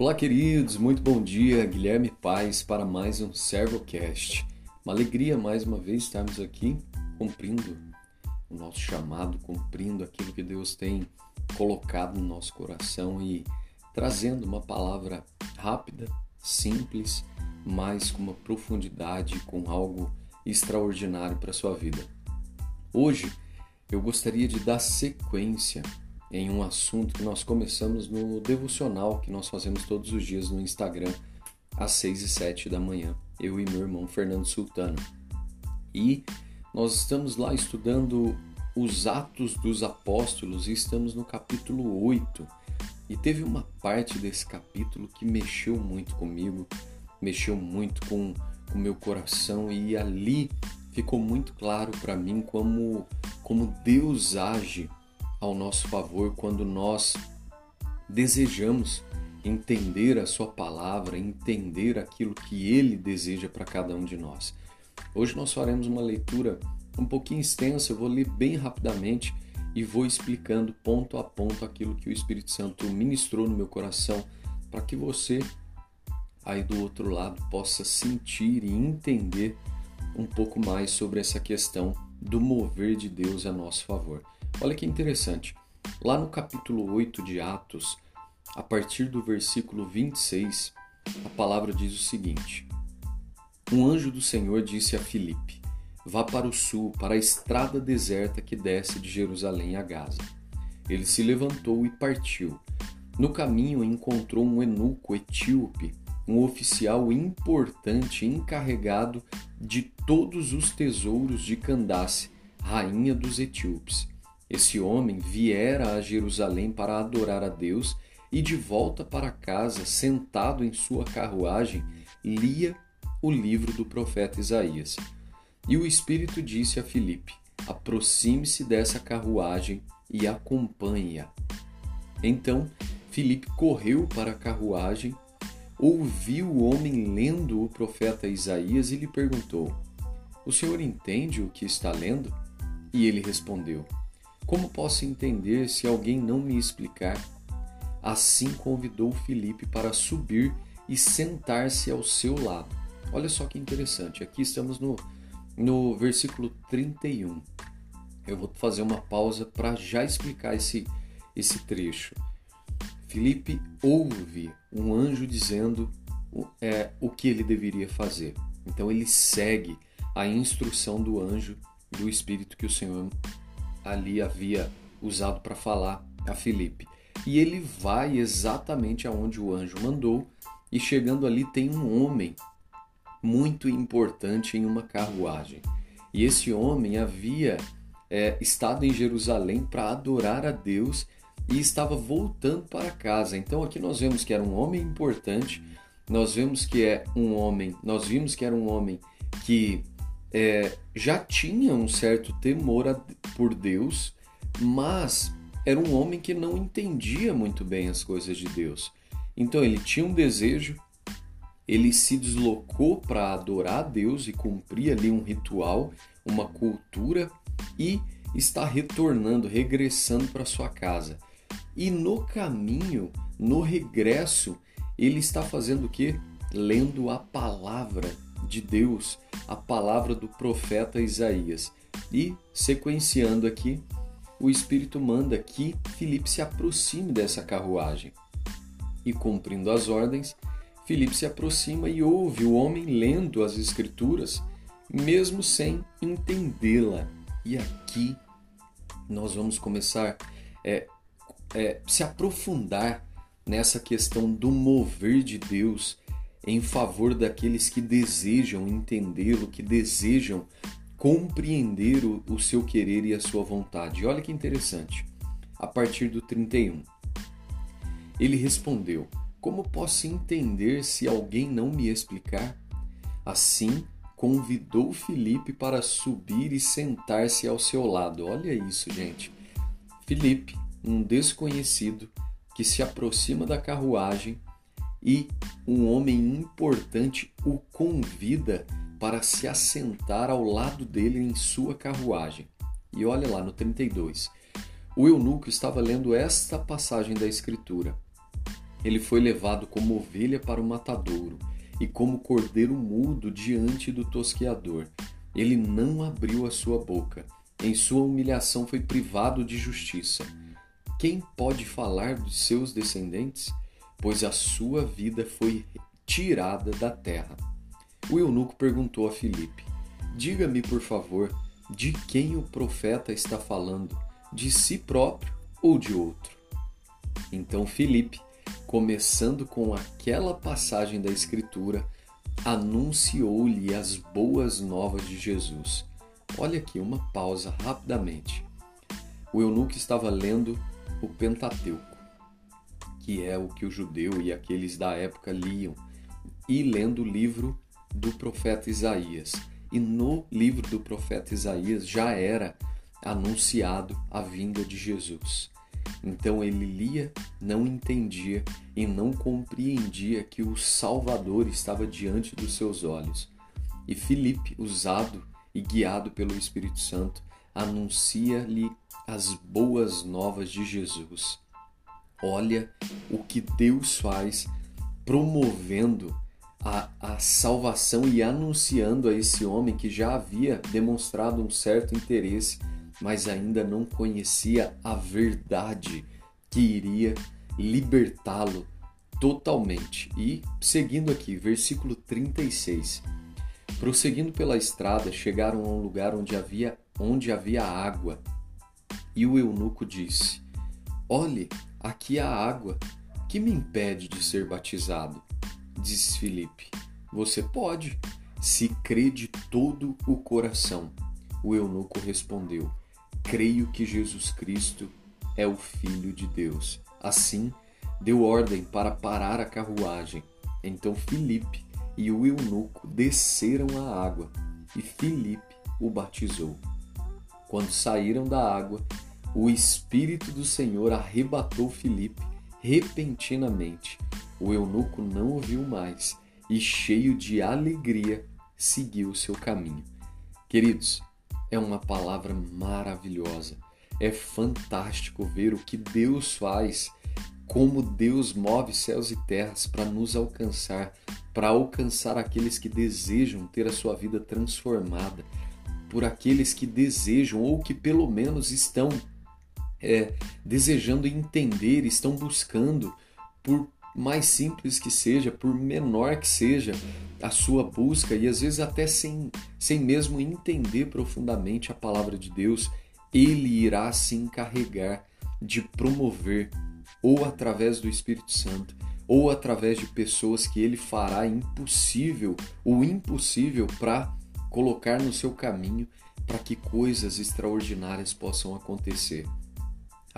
Olá, queridos, muito bom dia. Guilherme Paz para mais um Servocast. Uma alegria mais uma vez estarmos aqui cumprindo o nosso chamado, cumprindo aquilo que Deus tem colocado no nosso coração e trazendo uma palavra rápida, simples, mas com uma profundidade, com algo extraordinário para a sua vida. Hoje eu gostaria de dar sequência em um assunto que nós começamos no devocional que nós fazemos todos os dias no Instagram, às 6 e 7 da manhã, eu e meu irmão Fernando Sultano. E nós estamos lá estudando os Atos dos Apóstolos e estamos no capítulo 8. E teve uma parte desse capítulo que mexeu muito comigo, mexeu muito com o meu coração e ali ficou muito claro para mim como, como Deus age ao nosso favor quando nós desejamos entender a Sua palavra, entender aquilo que Ele deseja para cada um de nós. Hoje nós faremos uma leitura um pouquinho extensa, eu vou ler bem rapidamente e vou explicando ponto a ponto aquilo que o Espírito Santo ministrou no meu coração para que você aí do outro lado possa sentir e entender um pouco mais sobre essa questão do mover de Deus a nosso favor. Olha que interessante. Lá no capítulo 8 de Atos, a partir do versículo 26, a palavra diz o seguinte: Um anjo do Senhor disse a Filipe: Vá para o sul, para a estrada deserta que desce de Jerusalém a Gaza. Ele se levantou e partiu. No caminho encontrou um eunuco etíope, um oficial importante encarregado de todos os tesouros de Candace, rainha dos etíopes. Esse homem viera a Jerusalém para adorar a Deus e de volta para casa, sentado em sua carruagem, lia o livro do profeta Isaías. E o Espírito disse a Filipe: Aproxime-se dessa carruagem e acompanhe-a. Então Filipe correu para a carruagem, ouviu o homem lendo o profeta Isaías e lhe perguntou: O senhor entende o que está lendo? E ele respondeu: como posso entender se alguém não me explicar? Assim convidou Felipe para subir e sentar-se ao seu lado. Olha só que interessante, aqui estamos no, no versículo 31. Eu vou fazer uma pausa para já explicar esse, esse trecho. Felipe ouve um anjo dizendo é, o que ele deveria fazer. Então ele segue a instrução do anjo do Espírito que o Senhor ali havia usado para falar a Filipe. E ele vai exatamente aonde o anjo mandou, e chegando ali tem um homem muito importante em uma carruagem. E esse homem havia é, estado em Jerusalém para adorar a Deus e estava voltando para casa. Então aqui nós vemos que era um homem importante, nós vemos que é um homem, nós vimos que era um homem que é, já tinha um certo temor a, por Deus, mas era um homem que não entendia muito bem as coisas de Deus. Então ele tinha um desejo, ele se deslocou para adorar a Deus e cumprir ali um ritual, uma cultura e está retornando, regressando para sua casa. E no caminho, no regresso, ele está fazendo o que? Lendo a palavra de Deus, a palavra do profeta Isaías. E, sequenciando aqui, o Espírito manda que Filipe se aproxime dessa carruagem. E, cumprindo as ordens, Filipe se aproxima e ouve o homem lendo as Escrituras, mesmo sem entendê-la. E aqui nós vamos começar é, é, se aprofundar nessa questão do mover de Deus em favor daqueles que desejam entendê-lo, que desejam compreender o, o seu querer e a sua vontade. E olha que interessante, a partir do 31. Ele respondeu: Como posso entender se alguém não me explicar? Assim, convidou Felipe para subir e sentar-se ao seu lado. Olha isso, gente. Felipe, um desconhecido que se aproxima da carruagem e um homem importante o convida para se assentar ao lado dele em sua carruagem. E olha lá no 32. O eunuco estava lendo esta passagem da Escritura. Ele foi levado como ovelha para o matadouro e como cordeiro mudo diante do tosqueador. Ele não abriu a sua boca. Em sua humilhação foi privado de justiça. Quem pode falar dos seus descendentes? Pois a sua vida foi tirada da terra. O eunuco perguntou a Filipe: Diga-me, por favor, de quem o profeta está falando? De si próprio ou de outro? Então Filipe, começando com aquela passagem da Escritura, anunciou-lhe as boas novas de Jesus. Olha aqui uma pausa rapidamente. O eunuco estava lendo o Pentateuco, que é o que o judeu e aqueles da época liam, e lendo o livro do profeta Isaías. E no livro do profeta Isaías já era anunciado a vinda de Jesus. Então ele lia, não entendia e não compreendia que o Salvador estava diante dos seus olhos. E Filipe, usado e guiado pelo Espírito Santo, anuncia-lhe as boas novas de Jesus. Olha o que Deus faz promovendo a, a salvação e anunciando a esse homem que já havia demonstrado um certo interesse mas ainda não conhecia a verdade que iria libertá-lo totalmente. E seguindo aqui, versículo 36. Prosseguindo pela estrada, chegaram a um lugar onde havia onde havia água. E o eunuco disse: Olhe, aqui há água. Que me impede de ser batizado? Disse Filipe: Você pode, se crê de todo o coração. O eunuco respondeu: creio que Jesus Cristo é o Filho de Deus. Assim, deu ordem para parar a carruagem. Então Filipe e o eunuco desceram a água e Filipe o batizou. Quando saíram da água, o Espírito do Senhor arrebatou Filipe repentinamente. O eunuco não o viu mais e, cheio de alegria, seguiu seu caminho. Queridos, é uma palavra maravilhosa. É fantástico ver o que Deus faz, como Deus move céus e terras para nos alcançar, para alcançar aqueles que desejam ter a sua vida transformada, por aqueles que desejam ou que pelo menos estão é, desejando entender, estão buscando por mais simples que seja, por menor que seja a sua busca e às vezes até sem, sem mesmo entender profundamente a palavra de Deus, ele irá se encarregar de promover, ou através do Espírito Santo, ou através de pessoas que ele fará impossível, o impossível para colocar no seu caminho para que coisas extraordinárias possam acontecer.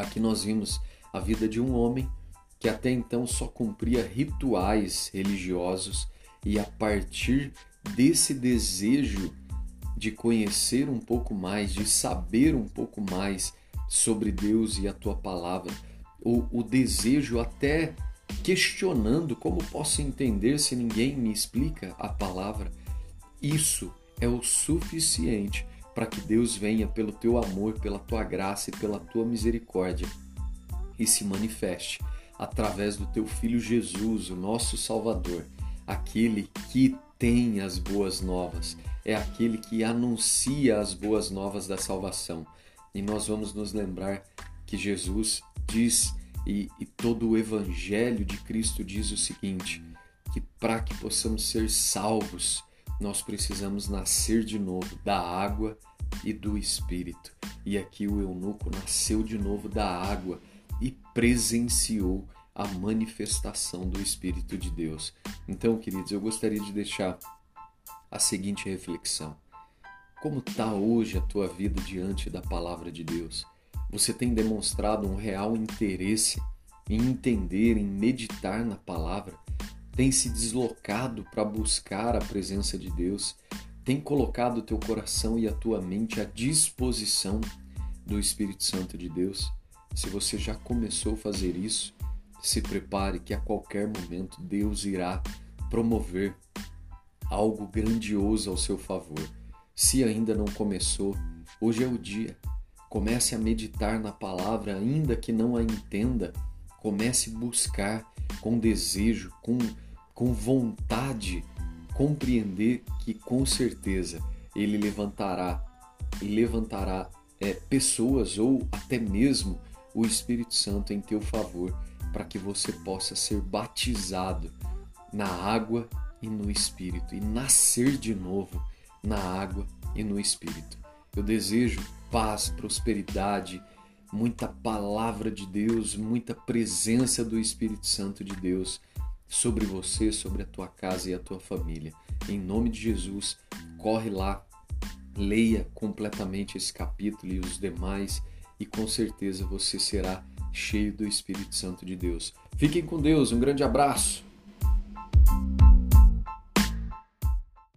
Aqui nós vimos a vida de um homem que até então só cumpria rituais religiosos e a partir desse desejo de conhecer um pouco mais, de saber um pouco mais sobre Deus e a tua palavra, o, o desejo até questionando como posso entender se ninguém me explica a palavra, isso é o suficiente para que Deus venha pelo teu amor, pela tua graça e pela tua misericórdia e se manifeste através do teu filho Jesus, o nosso Salvador, aquele que tem as boas novas, é aquele que anuncia as boas novas da salvação. E nós vamos nos lembrar que Jesus diz, e, e todo o Evangelho de Cristo diz o seguinte: que para que possamos ser salvos, nós precisamos nascer de novo da água e do Espírito. E aqui o eunuco nasceu de novo da água e presenciou a manifestação do Espírito de Deus. Então, queridos, eu gostaria de deixar a seguinte reflexão: Como está hoje a tua vida diante da palavra de Deus? Você tem demonstrado um real interesse em entender, em meditar na palavra? Tem se deslocado para buscar a presença de Deus? Tem colocado o teu coração e a tua mente à disposição do Espírito Santo de Deus? Se você já começou a fazer isso, se prepare que a qualquer momento Deus irá promover algo grandioso ao seu favor. Se ainda não começou, hoje é o dia. Comece a meditar na palavra, ainda que não a entenda. Comece a buscar, com desejo, com, com vontade, compreender que com certeza ele levantará levantará é, pessoas ou até mesmo o Espírito Santo em teu favor para que você possa ser batizado na água e no Espírito e nascer de novo na água e no Espírito. Eu desejo paz, prosperidade, muita palavra de Deus, muita presença do Espírito Santo de Deus sobre você, sobre a tua casa e a tua família. Em nome de Jesus, corre lá, leia completamente esse capítulo e os demais, e com certeza você será cheio do Espírito Santo de Deus. Fiquem com Deus, um grande abraço.